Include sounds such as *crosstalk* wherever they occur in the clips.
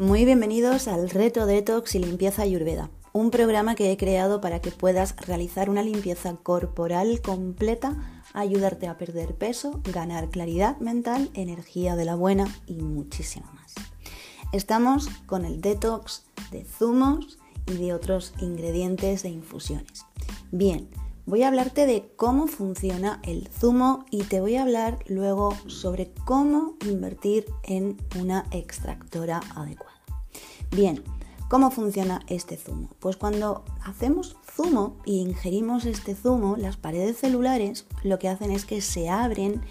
Muy bienvenidos al Reto Detox y Limpieza Ayurveda, un programa que he creado para que puedas realizar una limpieza corporal completa, ayudarte a perder peso, ganar claridad mental, energía de la buena y muchísimo más. Estamos con el detox de zumos y de otros ingredientes de infusiones. Bien, voy a hablarte de cómo funciona el zumo y te voy a hablar luego sobre cómo invertir en una extractora adecuada. Bien, ¿cómo funciona este zumo? Pues cuando hacemos zumo y ingerimos este zumo, las paredes celulares lo que hacen es que se abren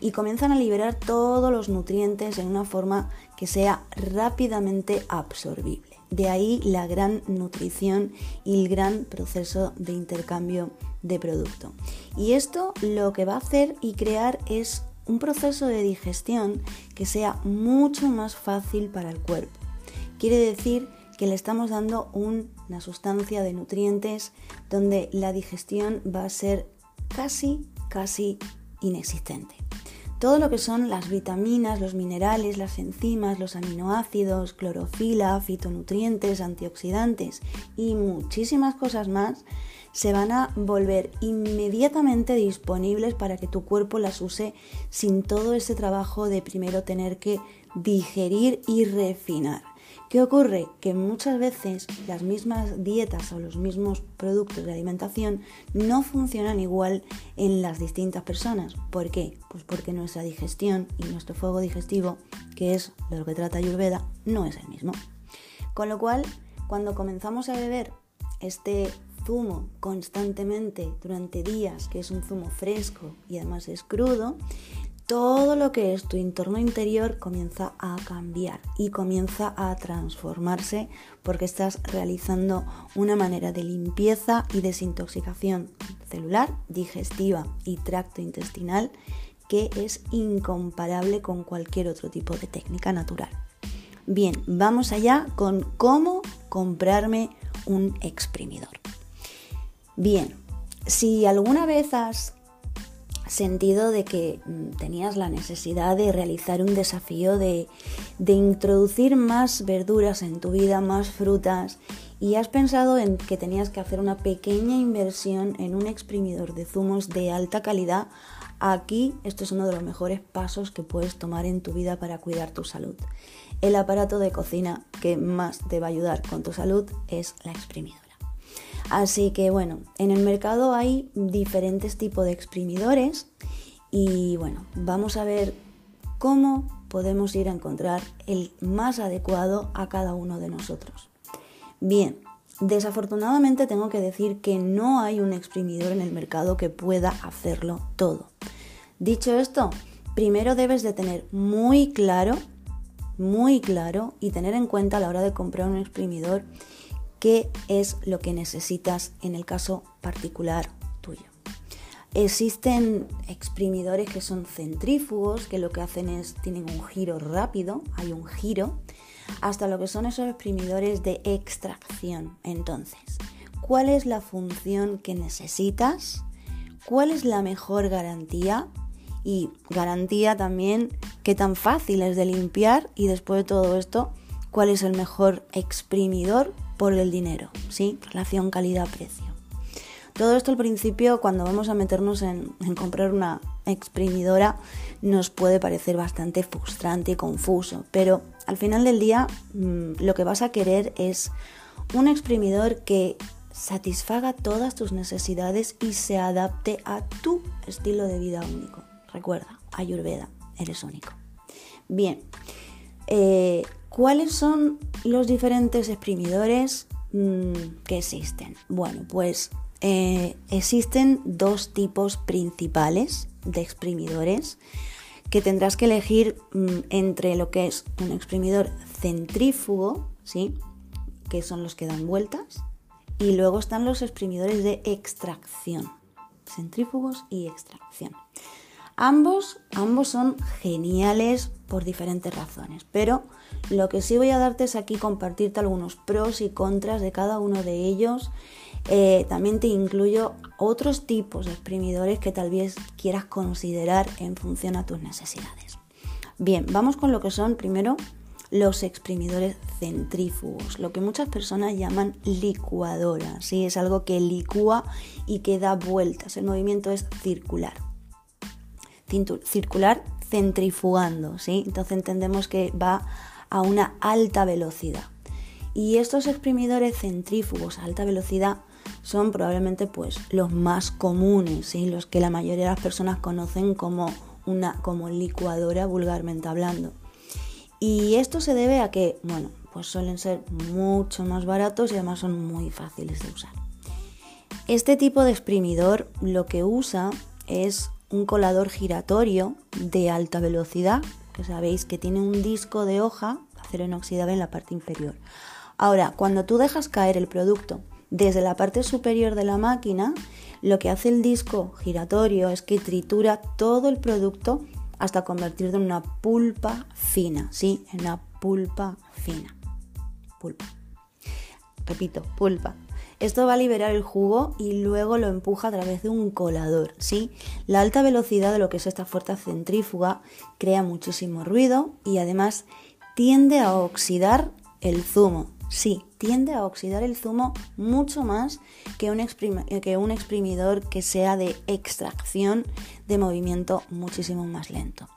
y comienzan a liberar todos los nutrientes en una forma que sea rápidamente absorbible. De ahí la gran nutrición y el gran proceso de intercambio de producto. Y esto lo que va a hacer y crear es un proceso de digestión que sea mucho más fácil para el cuerpo. Quiere decir que le estamos dando una sustancia de nutrientes donde la digestión va a ser casi, casi inexistente. Todo lo que son las vitaminas, los minerales, las enzimas, los aminoácidos, clorofila, fitonutrientes, antioxidantes y muchísimas cosas más se van a volver inmediatamente disponibles para que tu cuerpo las use sin todo ese trabajo de primero tener que digerir y refinar. ¿Qué ocurre? Que muchas veces las mismas dietas o los mismos productos de alimentación no funcionan igual en las distintas personas. ¿Por qué? Pues porque nuestra digestión y nuestro fuego digestivo, que es lo que trata Ayurveda, no es el mismo. Con lo cual, cuando comenzamos a beber este zumo constantemente durante días, que es un zumo fresco y además es crudo, todo lo que es tu entorno interior comienza a cambiar y comienza a transformarse porque estás realizando una manera de limpieza y desintoxicación celular, digestiva y tracto intestinal que es incomparable con cualquier otro tipo de técnica natural. Bien, vamos allá con cómo comprarme un exprimidor. Bien, si alguna vez has sentido de que mm, tenías la necesidad de realizar un desafío de, de, introducir más verduras en tu vida, más frutas, y has pensado en que tenías que hacer una pequeña inversión en un exprimidor de zumos de alta calidad, aquí esto es uno de los mejores pasos que puedes tomar en tu vida para cuidar tu salud. El aparato de cocina que más te va a ayudar con tu salud es la exprimidora. Así que bueno, en el mercado hay diferentes tipos de exprimidores y bueno, vamos a ver cómo podemos ir a encontrar el más adecuado a cada uno de nosotros. Bien, desafortunadamente tengo que decir que no hay un exprimidor en el mercado que pueda hacerlo todo. Dicho esto, primero debes de tener muy claro, muy claro y tener en cuenta a la hora de comprar un exprimidor qué es lo que necesitas en el caso particular tuyo. Existen exprimidores que son centrífugos, que lo que hacen es, tienen un giro rápido, hay un giro, hasta lo que son esos exprimidores de extracción. Entonces, ¿cuál es la función que necesitas? ¿Cuál es la mejor garantía? Y garantía también qué tan fácil es de limpiar y después de todo esto, cuál es el mejor exprimidor por el dinero, ¿sí? Relación calidad-precio. Todo esto al principio, cuando vamos a meternos en, comprar una exprimidora, nos puede parecer bastante frustrante y confuso, pero al final del día mm, lo que vas a querer es un exprimidor que satisfaga todas tus necesidades y se adapte a tu estilo de vida único. Recuerda, Ayurveda, eres único. Bien, eh, ¿Cuáles son los diferentes exprimidores mm, que existen? Bueno, pues eh, existen dos tipos principales de exprimidores que tendrás que elegir mm, entre lo que es un exprimidor centrífugo, ¿sí? que son los que dan vueltas, y luego están los exprimidores de extracción, centrífugos y extracción. Ambos, ambos son geniales por diferentes razones, pero lo que sí voy a darte es aquí compartirte algunos pros y contras de cada uno de ellos. Eh, también te incluyo otros tipos de exprimidores que tal vez quieras considerar en función a tus necesidades. Bien, vamos con lo que son primero los exprimidores centrífugos, lo que muchas personas llaman licuadora, ¿sí? Es algo que licúa y que da vueltas, el movimiento es circular. Circular centrifugando, ¿sí? Entonces entendemos que va a una alta velocidad. Y estos exprimidores centrífugos a alta velocidad son probablemente pues los más comunes, ¿sí? los que la mayoría de las personas conocen como una como licuadora vulgarmente hablando. Y esto se debe a que, bueno, pues suelen ser mucho más baratos y además son muy fáciles de usar. Este tipo de exprimidor lo que usa es un colador giratorio de alta velocidad, que sabéis que tiene un disco de hoja, acero inoxidable en la parte inferior. Ahora, cuando tú dejas caer el producto desde la parte superior de la máquina, lo que hace el disco giratorio es que tritura todo el producto hasta convertirlo en una pulpa fina, ¿sí? En una pulpa fina. Pulpa. Repito, pulpa. Esto va a liberar el jugo y luego lo empuja a través de un colador, ¿sí? La alta velocidad de lo que es esta fuerza centrífuga crea muchísimo ruido y además tiende a oxidar el zumo, sí, tiende a oxidar el zumo mucho más que un, que un, exprimidor que sea de extracción de movimiento muchísimo más lento.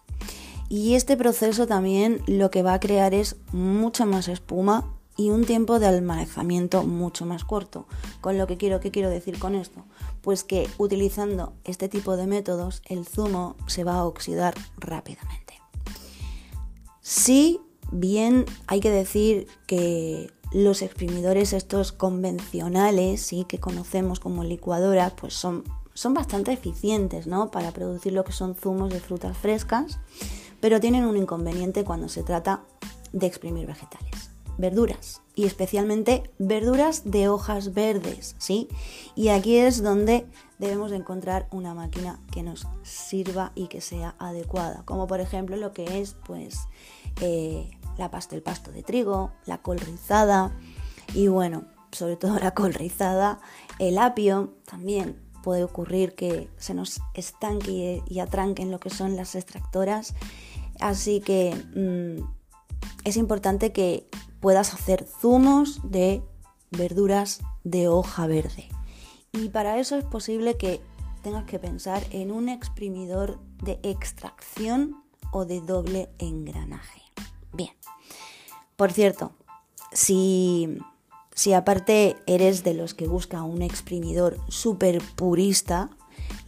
Y este proceso también lo que va a crear es mucha más espuma y un tiempo de almacenamiento mucho más corto. Con lo que quiero, ¿qué quiero decir con esto? Pues que utilizando este tipo de métodos el zumo se va a oxidar rápidamente. Sí, bien hay que decir que los exprimidores estos convencionales, que conocemos como licuadoras, pues son, son bastante eficientes ¿no? para producir lo que son zumos de frutas frescas, pero tienen un inconveniente cuando se trata de exprimir vegetales, verduras y especialmente verduras de hojas verdes, ¿sí? Y aquí es donde debemos de encontrar una máquina que nos sirva y que sea adecuada, como por ejemplo lo que es pues eh, la pasta, el pasto de trigo, la col rizada y bueno, sobre todo la col rizada, el apio también puede ocurrir que se nos estanque y atranquen lo que son las extractoras. Así que mm, es importante que puedas hacer zumos de verduras de hoja verde. Y para eso es posible que tengas que pensar en un exprimidor de extracción o de doble engranaje. Bien, por cierto, si, si aparte eres de los que busca un exprimidor súper purista,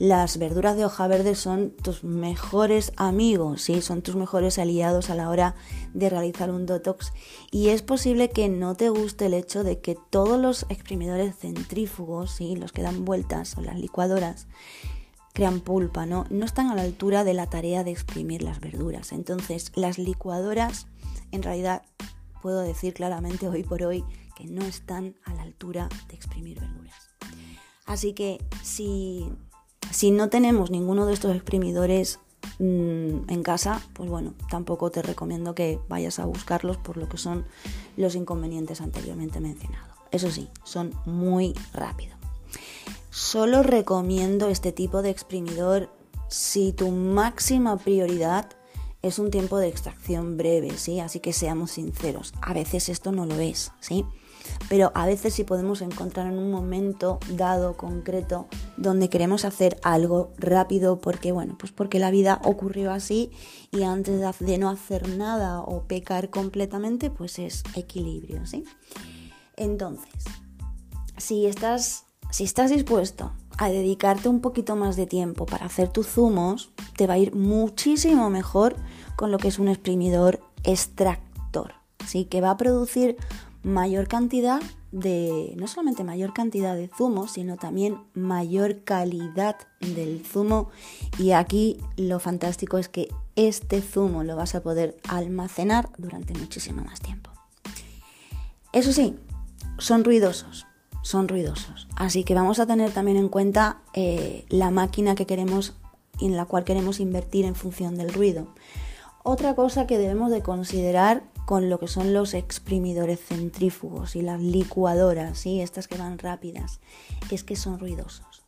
las verduras de hoja verde son tus mejores amigos, ¿sí? son tus mejores aliados a la hora de realizar un detox. Y es posible que no te guste el hecho de que todos los exprimidores centrífugos, ¿sí? los que dan vueltas o las licuadoras, crean pulpa, ¿no? No están a la altura de la tarea de exprimir las verduras. Entonces, las licuadoras en realidad puedo decir claramente hoy por hoy que no están a la altura de exprimir verduras. Así que si, si no tenemos ninguno de estos exprimidores mm, en casa, pues bueno, tampoco te recomiendo que vayas a buscarlos por lo que son los inconvenientes anteriormente mencionados. Eso sí, son muy rápidos. Solo recomiendo este tipo de exprimidor si tu máxima prioridad es un tiempo de extracción breve, ¿sí? Así que seamos sinceros, a veces esto no lo es, ¿sí? Pero a veces sí podemos encontrar en un momento dado, concreto, donde queremos hacer algo rápido porque, bueno, pues porque la vida ocurrió así y antes de no hacer nada o pecar completamente, pues es equilibrio, ¿sí? Entonces, si estás, si estás dispuesto a dedicarte un poquito más de tiempo para hacer tus zumos, te va a ir muchísimo mejor con lo que es un exprimidor extractor, ¿sí? que va a producir mayor cantidad de, no solamente mayor cantidad de zumo, sino también mayor calidad del zumo. Y aquí lo fantástico es que este zumo lo vas a poder almacenar durante muchísimo más tiempo. Eso sí, son ruidosos, son ruidosos. Así que vamos a tener también en cuenta eh, la máquina que queremos en la cual queremos invertir en función del ruido. Otra cosa que debemos de considerar con lo que son los exprimidores centrífugos y las licuadoras, ¿sí? estas que van rápidas, es que son ruidosos.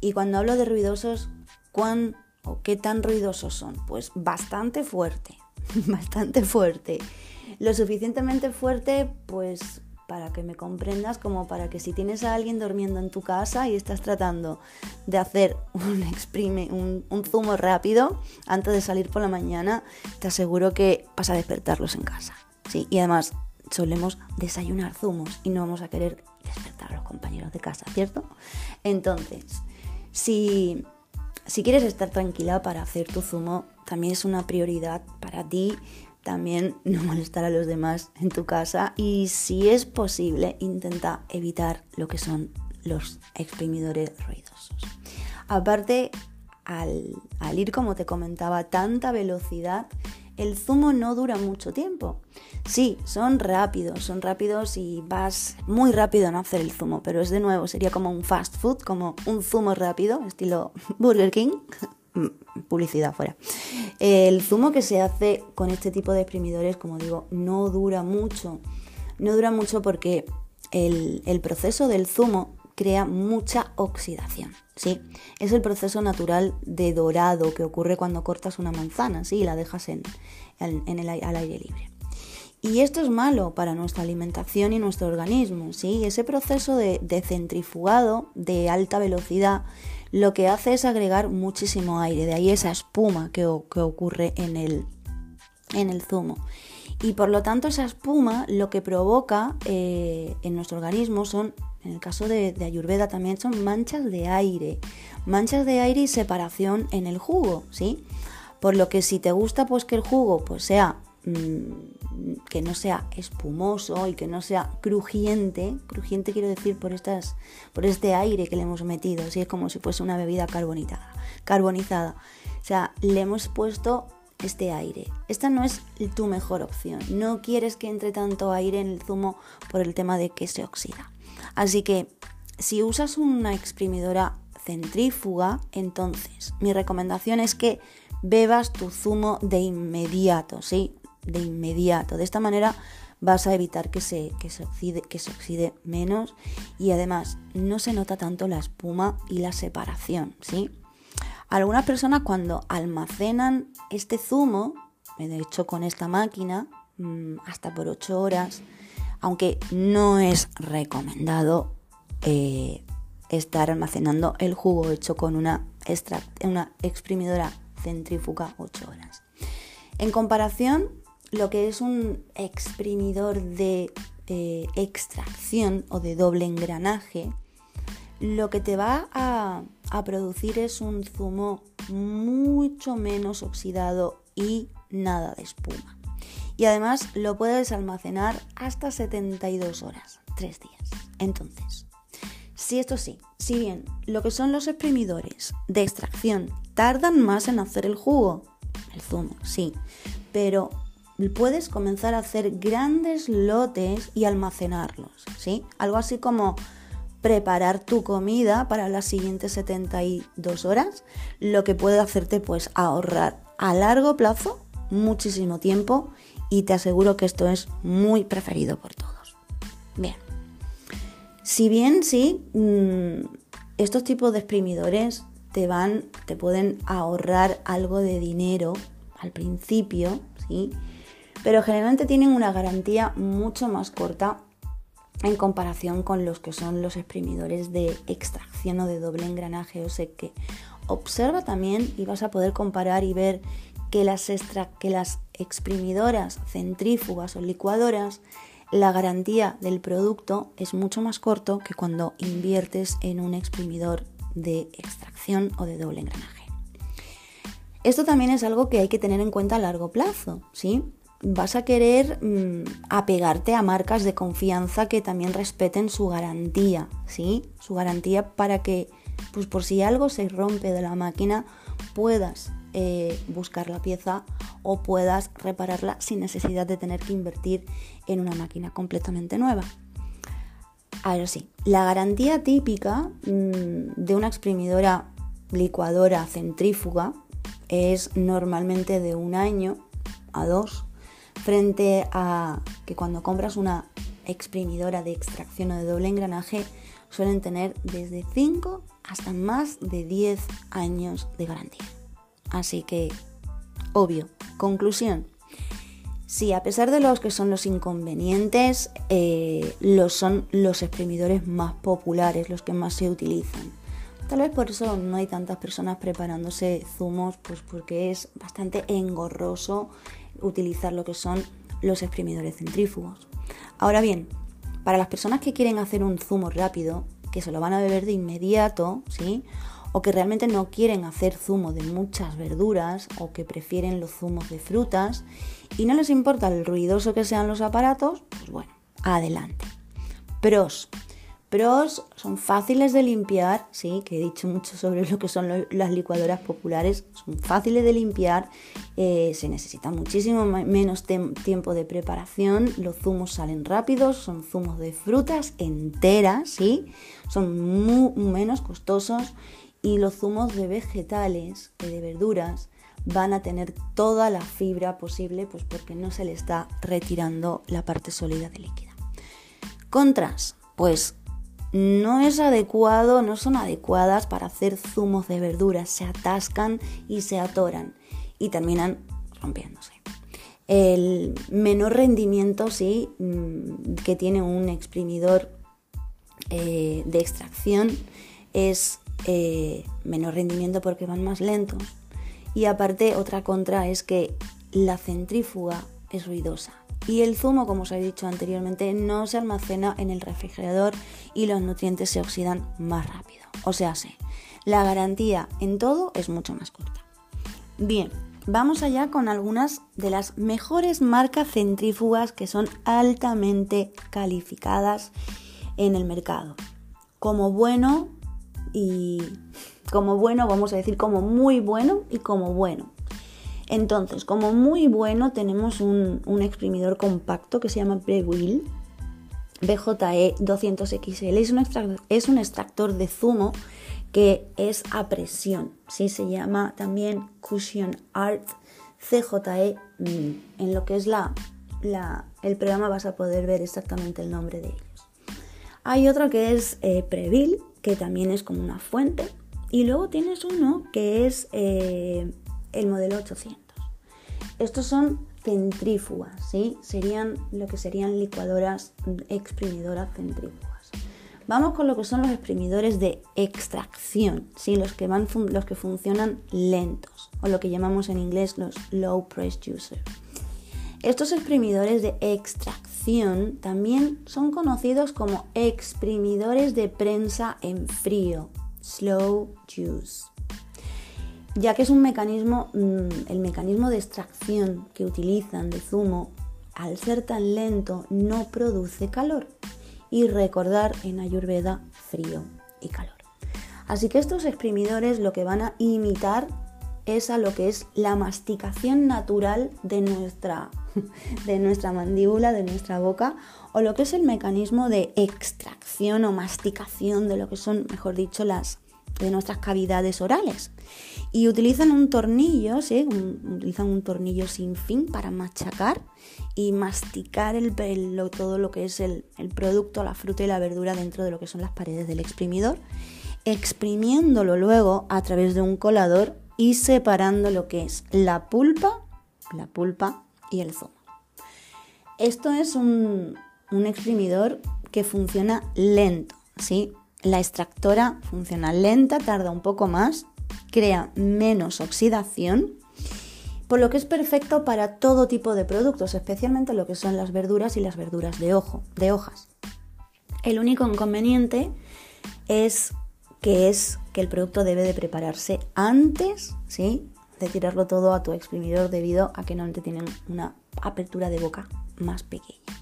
Y cuando hablo de ruidosos, ¿cuán o qué tan ruidosos son? Pues bastante fuerte, *laughs* bastante fuerte. Lo suficientemente fuerte, pues para que me comprendas, como para que si tienes a alguien durmiendo en tu casa y estás tratando de hacer *laughs* un exprime, un, zumo rápido antes de salir por la mañana, te aseguro que vas a despertarlos en casa. ¿sí? Y además solemos desayunar zumos y no vamos a querer despertar a los compañeros de casa, ¿cierto? Entonces, si, si quieres estar tranquila para hacer tu zumo, también es una prioridad para ti también *laughs* no molestar a los demás en tu casa y si es posible intenta evitar lo que son los exprimidores ruidosos. Aparte, al, al ir, como te comentaba, a tanta velocidad, el zumo no dura mucho tiempo. Sí, son rápidos, son rápidos y vas muy rápido en hacer el zumo, pero es de nuevo, sería como un fast food, como un zumo rápido, estilo *laughs* Burger King, *laughs* Mm, publicidad fuera. El zumo que se hace con este tipo de exprimidores, como digo, no dura mucho. No dura mucho porque el, proceso del zumo crea mucha oxidación, ¿sí? Es el proceso natural de dorado que ocurre cuando cortas una manzana, ¿sí? Y la dejas en, el, al aire libre. Y esto es malo para nuestra alimentación y nuestro organismo, ¿sí? Ese proceso de, de centrifugado de alta velocidad lo que hace es agregar muchísimo aire, de ahí esa espuma que, ocurre en el, en el zumo. Y por lo tanto esa espuma lo que provoca eh, en nuestro organismo son, en el caso de, Ayurveda también, son manchas de aire. Manchas de aire y separación en el jugo, ¿sí? Por lo que si te gusta pues que el jugo pues sea Mm, que no sea espumoso y que no sea crujiente. Crujiente quiero decir por, estas, por este aire que le hemos metido, así es como si fuese una bebida carbonizada. carbonizada. O sea, le hemos puesto este aire. Esta no es tu mejor opción. No quieres que entre tanto aire en el zumo por el tema de que se oxida. Así que si usas una exprimidora centrífuga, entonces mi recomendación es que bebas tu zumo de inmediato, ¿sí? De inmediato. De esta manera vas a evitar que se, se, oxide, que se oxide menos y además no se nota tanto la espuma y la separación, ¿sí? Algunas personas cuando almacenan este zumo, de hecho con esta máquina, mm, hasta por 8 horas, aunque no es recomendado eh, estar almacenando el jugo hecho con una, una exprimidora centrífuga 8 horas. En comparación, lo que es un exprimidor de extracción o de doble engranaje, lo que te va a, producir es un zumo mucho menos oxidado y nada de espuma. Y además lo puedes almacenar hasta 72 horas, 3 días. Entonces, si esto sí, si bien lo que son los exprimidores de extracción tardan más en hacer el jugo, el zumo, sí, pero puedes comenzar a hacer grandes lotes y almacenarlos, ¿sí? Algo así como preparar tu comida para las siguientes 72 horas, lo que puede hacerte pues ahorrar a largo plazo muchísimo tiempo y te aseguro que esto es muy preferido por todos. Bien, si bien sí, mm, estos tipos de exprimidores te van, te pueden ahorrar algo de dinero al principio, ¿sí? Pero generalmente tienen una garantía mucho más corta en comparación con los que son los exprimidores de extracción o de doble engranaje. O sea que observa también y vas a poder comparar y ver que las, que las exprimidoras centrífugas o licuadoras, la garantía del producto es mucho más corto que cuando inviertes en un exprimidor de extracción o de doble engranaje. Esto también es algo que hay que tener en cuenta a largo plazo, ¿sí? Vas a querer mm, apegarte a marcas de confianza que también respeten su garantía, ¿sí? Su garantía para que, pues por si algo se rompe de la máquina, puedas eh, buscar la pieza o puedas repararla sin necesidad de tener que invertir en una máquina completamente nueva. Ahora sí, la garantía típica mm, de una exprimidora licuadora centrífuga es normalmente de un año a dos frente a que cuando compras una exprimidora de extracción o de doble engranaje suelen tener desde 5 hasta más de 10 años de garantía. Así que, obvio, conclusión, Sí, a pesar de los que son los inconvenientes, eh, los son los exprimidores más populares, los que más se utilizan. Tal vez por eso no hay tantas personas preparándose zumos, pues porque es bastante engorroso utilizar lo que son los exprimidores centrífugos. Ahora bien, para las personas que quieren hacer un zumo rápido, que se lo van a beber de inmediato, ¿sí? O que realmente no quieren hacer zumo de muchas verduras o que prefieren los zumos de frutas y no les importa el ruidoso que sean los aparatos, pues bueno, adelante. Pros. Pros son fáciles de limpiar, sí, que he dicho mucho sobre lo que son las licuadoras populares, son fáciles de limpiar, eh, se necesita muchísimo menos tiempo de preparación, los zumos salen rápidos, son zumos de frutas enteras, sí, son menos costosos y los zumos de vegetales y de verduras van a tener toda la fibra posible, pues porque no se le está retirando la parte sólida de líquida. Contras, pues no es adecuado, no son adecuadas para hacer zumos de verduras, se atascan y se atoran y terminan rompiéndose. El menor rendimiento, sí, mm, que tiene un exprimidor eh, de extracción es eh, menor rendimiento porque van más lentos y aparte, otra contra es que la centrífuga es ruidosa. Y el zumo, como os he dicho anteriormente, no se almacena en el refrigerador y los nutrientes se oxidan más rápido. O sea, sí, la garantía en todo es mucho más corta. Bien, vamos allá con algunas de las mejores marcas centrífugas que son altamente calificadas en el mercado. Como bueno y como bueno, vamos a decir como muy bueno y como bueno. Entonces, como muy bueno tenemos un, exprimidor compacto que se llama Brewil BJE 200XL. Es un, extractor de zumo que es a presión. ¿sí? Se llama también Cushion Art CJE. En lo que es la, el programa vas a poder ver exactamente el nombre de ellos. Hay otro que es eh, que también es como una fuente y luego tienes uno que es eh, el modelo 800. Estos son centrífugas, ¿sí? Serían lo que serían licuadoras exprimidoras centrífugas. Vamos con lo que son los exprimidores de extracción, ¿sí? los, que van los que funcionan lentos, o lo que llamamos en inglés los low press juicer. Estos exprimidores de extracción también son conocidos como exprimidores de prensa en frío slow juice, ya que es un mecanismo, mm, el mecanismo de extracción que utilizan de zumo, al ser tan lento, no produce calor. Y recordar en Ayurveda frío y calor. Así que estos exprimidores lo que van a imitar es a lo que es la masticación natural de nuestra, *laughs* de nuestra mandíbula, de nuestra boca, o lo que es el mecanismo de extracción o masticación de lo que son, mejor dicho, las de nuestras cavidades orales. Y utilizan un tornillo, utilizan un tornillo sin fin para machacar y masticar el, todo lo que es el, el producto, la fruta y la verdura dentro de lo que son las paredes del exprimidor, exprimiéndolo luego a través de un colador y separando lo que es la pulpa, la pulpa y el zumo. Esto es un, un exprimidor que funciona lento, ¿sí? La extractora funciona lenta, tarda un poco más, crea menos oxidación, por lo que es perfecto para todo tipo de productos, especialmente lo que son las verduras y las verduras de, ojo, de hojas. El único inconveniente es que es que el producto debe de prepararse antes, ¿sí? de tirarlo todo a tu exprimidor debido a que normalmente tienen una apertura de boca más pequeña.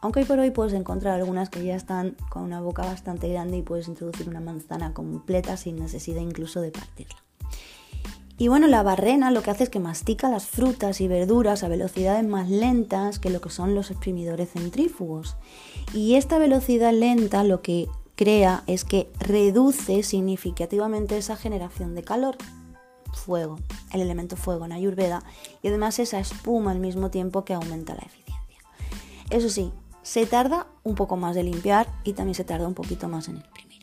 Aunque hoy por hoy puedes encontrar algunas que ya están con una boca bastante grande y puedes introducir una manzana completa sin necesidad incluso de partirla. Y bueno, la barrena lo que hace es que mastica las frutas y verduras a velocidades más lentas que lo que son los exprimidores centrífugos. Y esta velocidad lenta lo que crea es que reduce significativamente esa generación de calor. Fuego, el elemento fuego en Ayurveda, y además esa espuma al mismo tiempo que aumenta la eficiencia. Eso sí, se tarda un poco más de limpiar y también se tarda un poquito más en exprimir.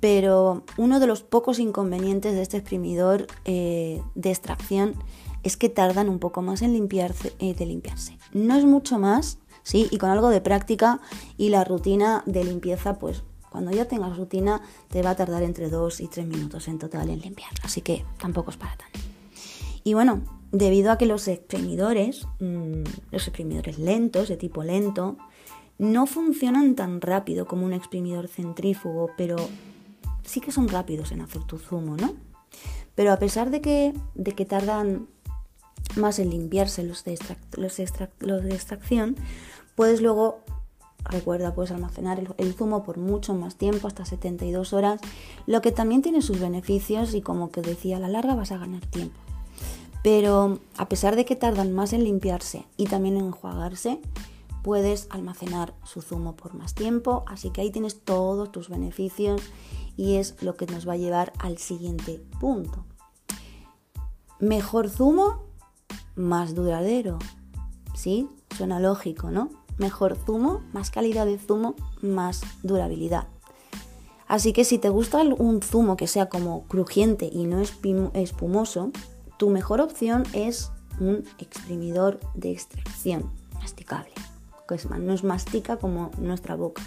Pero uno de los pocos inconvenientes de este exprimidor eh, de extracción es que tardan un poco más en limpiarse, eh, de limpiarse. No es mucho más, ¿sí? Y con algo de práctica y la rutina de limpieza, pues cuando ya tengas rutina te va a tardar entre 2 y 3 minutos en total en limpiarlo. Así que tampoco es para tanto. Y bueno, debido a que los exprimidores, mm, los exprimidores lentos, de tipo lento, no funcionan tan rápido como un exprimidor centrífugo, pero sí que son rápidos en hacer tu zumo, ¿no? Pero a pesar de que, de que tardan más en limpiarse los de, de extracción, puedes luego, recuerda, puedes almacenar el, el, zumo por mucho más tiempo, hasta 72 horas, lo que también tiene sus beneficios y como que decía, a la larga vas a ganar tiempo. Pero a pesar de que tardan más en limpiarse y también en enjuagarse, puedes almacenar su zumo por más tiempo, así que ahí tienes todos tus beneficios y es lo que nos va a llevar al siguiente punto. Mejor zumo, más duradero. ¿Sí? Suena lógico, ¿no? Mejor zumo, más calidad de zumo, más durabilidad. Así que si te gusta un zumo que sea como crujiente y no espumoso, tu mejor opción es un exprimidor de extracción masticable, que es mastica como nuestra boca.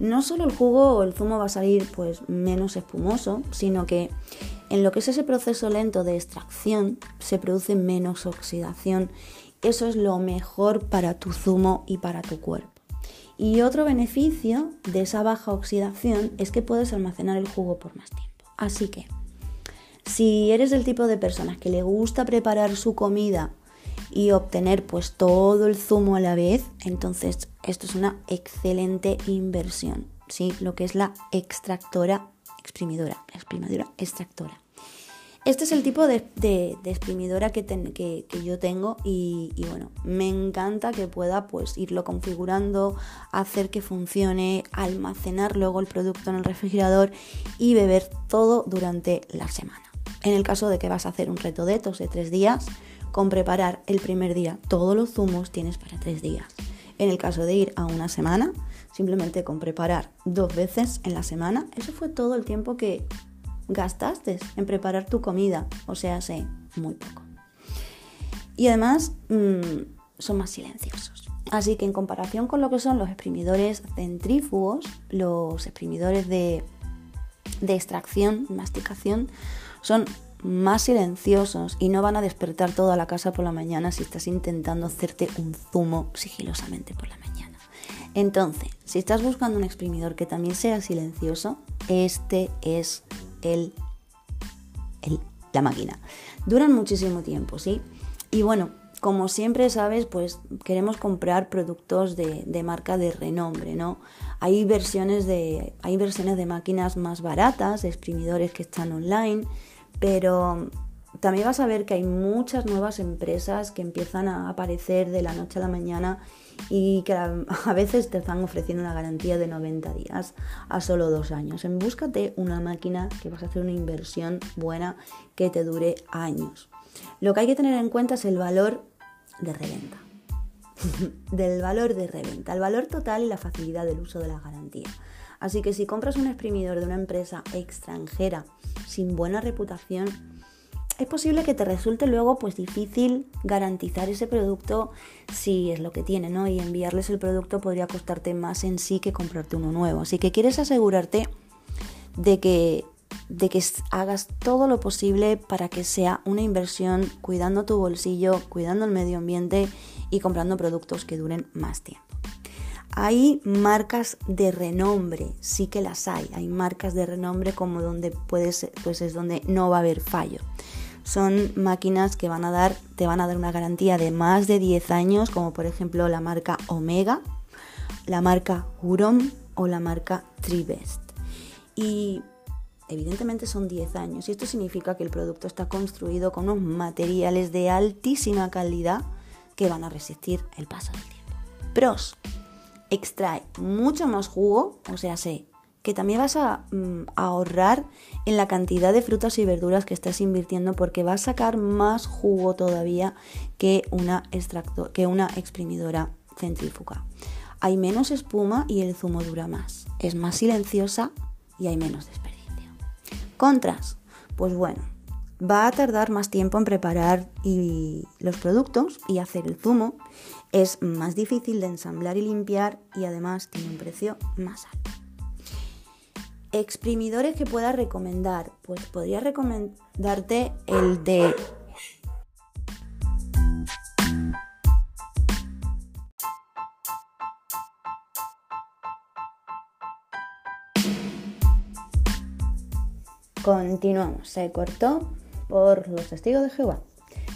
No solo el jugo o el zumo va a salir pues menos espumoso, sino que en lo que es ese proceso lento de extracción se produce menos oxidación. Eso es lo mejor para tu zumo y para tu cuerpo. Y otro beneficio de esa baja oxidación es que puedes almacenar el jugo por más tiempo. Así que si eres del tipo de personas que le gusta preparar su comida y obtener pues todo el zumo a la vez, entonces esto es una excelente inversión, ¿sí? Lo que es la extractora, exprimidora, exprimidora, extractora. Este es el tipo de, exprimidora que, que, yo tengo y, y, bueno, me encanta que pueda pues irlo configurando, hacer que funcione, almacenar luego el producto en el refrigerador y beber todo durante la semana. En el caso de que vas a hacer un reto de tos de tres días, con preparar el primer día todos los zumos tienes para tres días. En el caso de ir a una semana, simplemente con preparar dos veces en la semana, eso fue todo el tiempo que gastaste en preparar tu comida, o sea, sé, muy poco. Y además mmm, son más silenciosos. Así que en comparación con lo que son los exprimidores centrífugos, los exprimidores de, de extracción, masticación, son más silenciosos y no van a despertar toda la casa por la mañana si estás intentando hacerte un zumo sigilosamente por la mañana. Entonces, si estás buscando un exprimidor que también sea silencioso, este es el, la máquina. Duran muchísimo tiempo, ¿sí? Y bueno, como siempre sabes, pues queremos comprar productos de, de, marca de renombre, ¿no? Hay versiones de, hay versiones de máquinas más baratas, exprimidores que están online, pero también vas a ver que hay muchas nuevas empresas que empiezan a aparecer de la noche a la mañana y que a *laughs* veces te están ofreciendo una garantía de 90 días a solo dos años. En búscate una máquina que vas a hacer una inversión buena que te dure años. Lo que hay que tener en cuenta es el valor de reventa. *laughs* del valor de reventa, el valor total y la facilidad del uso de la garantía. Así que si compras un exprimidor de una empresa extranjera sin buena reputación, es posible que te resulte luego pues difícil garantizar ese producto si es lo que tiene, ¿no? Y enviarles el producto podría costarte más en sí que comprarte uno nuevo. Así que quieres asegurarte de que de que hagas todo lo posible para que sea una inversión cuidando tu bolsillo, cuidando el medio ambiente y comprando productos que duren más tiempo. Hay marcas de renombre, sí que las hay. Hay marcas de renombre como donde puedes, pues es donde no va a haber fallo. Son máquinas que van a dar, te van a dar una garantía de más de 10 años, como por ejemplo la marca Omega, la marca Huron o la marca Tribest. Y evidentemente son 10 años y esto significa que el producto está construido con unos materiales de altísima calidad que van a resistir el paso del tiempo. Pros, extrae mucho más jugo, o sea, sé que también vas a, mm, ahorrar en la cantidad de frutas y verduras que estás invirtiendo porque va a sacar más jugo todavía que una, extracto, que una exprimidora centrífuga. Hay menos espuma y el zumo dura más. Es más silenciosa y hay menos desperdicio. Contras, pues bueno, va a tardar más tiempo en preparar los productos y hacer el zumo. Es más difícil de ensamblar y limpiar y además tiene un precio más alto. Exprimidores que pueda recomendar. Pues podría recomendarte el de Continuamos, se cortó por los testigos de Jehová.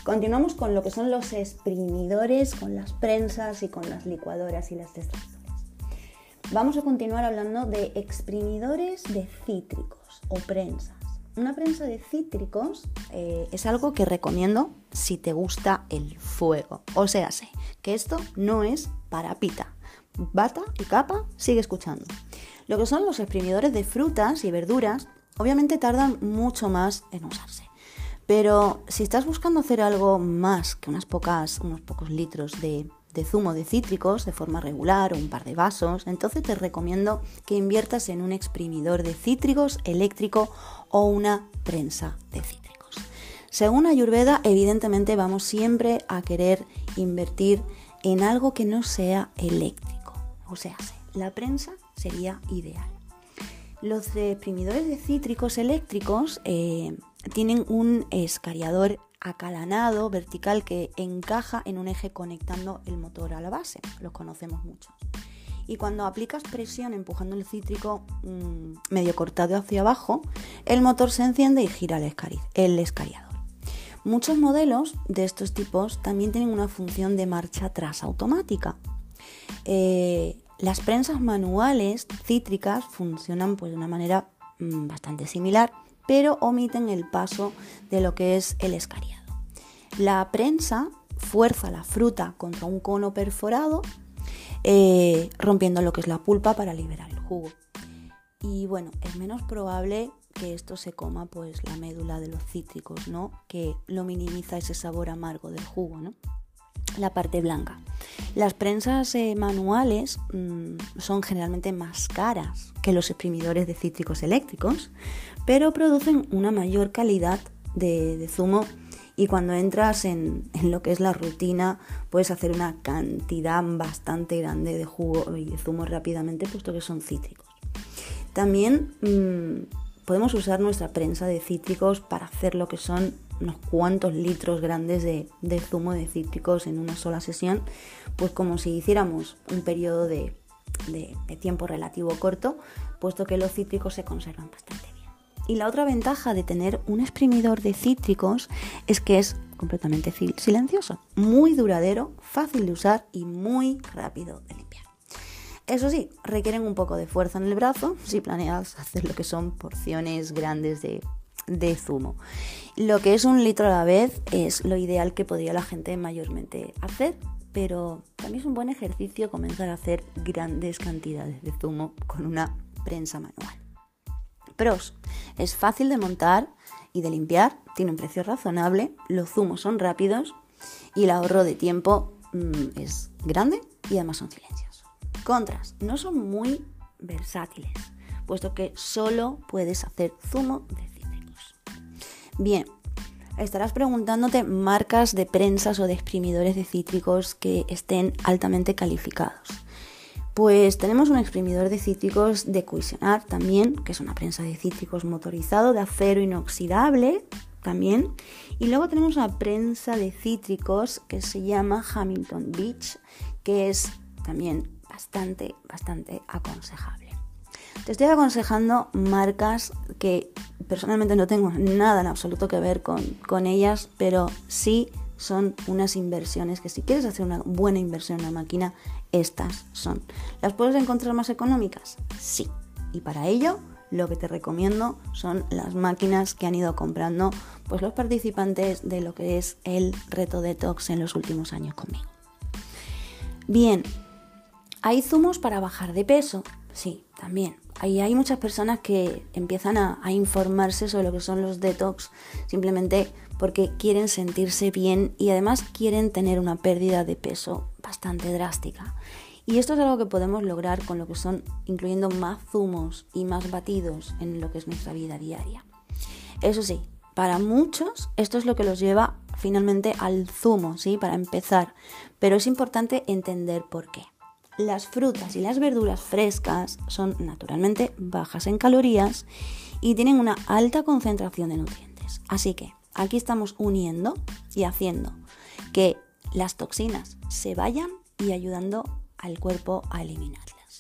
Continuamos con lo que son los exprimidores, con las prensas y con las licuadoras y las extractoras. Vamos a continuar hablando de exprimidores de cítricos o prensas. Una prensa de cítricos eh, es algo que recomiendo si te gusta el fuego. O sea, sé que esto no es para pita. Bata y capa, sigue escuchando. Lo que son los exprimidores de frutas y verduras Obviamente tardan mucho más en usarse. Pero si estás buscando hacer algo más que unas pocas, unos pocos litros de, de, zumo de cítricos de forma regular o un par de vasos, entonces te recomiendo que inviertas en un exprimidor de cítricos eléctrico o una prensa de cítricos. Según Ayurveda, evidentemente vamos siempre a querer invertir en algo que no sea eléctrico. O sea, la prensa sería ideal. Los exprimidores de cítricos eléctricos eh, tienen un escariador acalanado vertical que encaja en un eje conectando el motor a la base. Los conocemos mucho. Y cuando aplicas presión empujando el cítrico mm, medio cortado hacia abajo, el motor se enciende y gira el, escariador. Muchos modelos de estos tipos también tienen una función de marcha atrás automática. Eh, las prensas manuales cítricas funcionan pues, de una manera mm, bastante similar, pero omiten el paso de lo que es el escariado. La prensa fuerza la fruta contra un cono perforado, eh, rompiendo lo que es la pulpa para liberar el jugo. Y bueno, es menos probable que esto se coma pues la médula de los cítricos, ¿no? Que lo minimiza ese sabor amargo del jugo, ¿no? La parte blanca. Las prensas eh, manuales mm, son generalmente más caras que los exprimidores de cítricos eléctricos, pero producen una mayor calidad de, zumo y cuando entras en, lo que es la rutina puedes hacer una cantidad bastante grande de jugo y de zumo rápidamente puesto que son cítricos. También mm, podemos usar nuestra prensa de cítricos para hacer lo que son unos cuantos litros grandes de, zumo de cítricos en una sola sesión, pues como si hiciéramos un periodo de, tiempo relativo corto, puesto que los cítricos se conservan bastante bien. Y la otra ventaja de tener un exprimidor de cítricos es que es completamente silencioso, muy duradero, fácil de usar y muy rápido de limpiar. Eso sí, requieren un poco de fuerza en el brazo si planeas hacer lo que son porciones grandes de de zumo. Lo que es un litro a la vez es lo ideal que podría la gente mayormente hacer, pero también es un buen ejercicio comenzar a hacer grandes cantidades de zumo con una prensa manual. Pros, es fácil de montar y de limpiar, tiene un precio razonable, los zumos son rápidos y el ahorro de tiempo mm, es grande y además son silenciosos. Contras, no son muy versátiles, puesto que solo puedes hacer zumo de Bien, estarás preguntándote marcas de prensas o de exprimidores de cítricos que estén altamente calificados. Pues tenemos un exprimidor de cítricos de Cuisionar también, que es una prensa de cítricos motorizado de acero inoxidable también. Y luego tenemos una prensa de cítricos que se llama Hamilton Beach, que es también bastante, bastante aconsejable. Te estoy aconsejando marcas que personalmente no tengo nada en absoluto que ver con, ellas, pero sí son unas inversiones que si quieres hacer una buena inversión en una máquina, estas son. ¿Las puedes encontrar más económicas? Sí. Y para ello, lo que te recomiendo son las máquinas que han ido comprando pues, los participantes de lo que es el reto detox en los últimos años conmigo. Bien, ¿hay zumos para bajar de peso? Sí, también. Hay muchas personas que empiezan a, informarse sobre lo que son los detox simplemente porque quieren sentirse bien y además quieren tener una pérdida de peso bastante drástica. Y esto es algo que podemos lograr con lo que son incluyendo más zumos y más batidos en lo que es nuestra vida diaria. Eso sí, para muchos esto es lo que los lleva finalmente al zumo, ¿sí? Para empezar. Pero es importante entender por qué. Las frutas y las verduras frescas son naturalmente bajas en calorías y tienen una alta concentración de nutrientes. Así que aquí estamos uniendo y haciendo que las toxinas se vayan y ayudando al cuerpo a eliminarlas.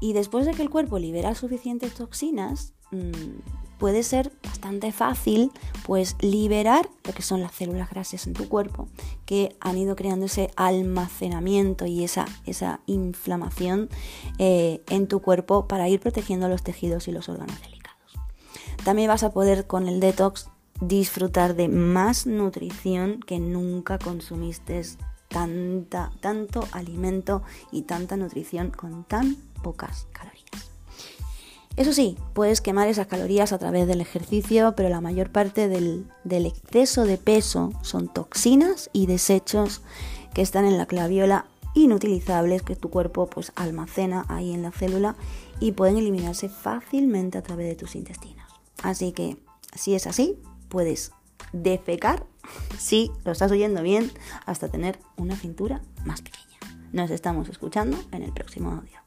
Y después de que el cuerpo libera suficientes toxinas, mm, puede ser bastante fácil pues liberar lo que son las células grasas en tu cuerpo que han ido creando ese almacenamiento y esa, esa inflamación eh, en tu cuerpo para ir protegiendo los tejidos y los órganos delicados. También vas a poder con el detox disfrutar de más nutrición que nunca consumiste tanta, tanto alimento y tanta nutrición con tan pocas calorías. Eso sí, puedes quemar esas calorías a través del ejercicio, pero la mayor parte del, del exceso de peso son toxinas y desechos que están en la claviola inutilizables que tu cuerpo pues almacena ahí en la célula y pueden eliminarse fácilmente a través de tus intestinos. Así que si es así, puedes defecar, *laughs* si lo estás oyendo bien, hasta tener una cintura más pequeña. Nos estamos escuchando en el próximo audio.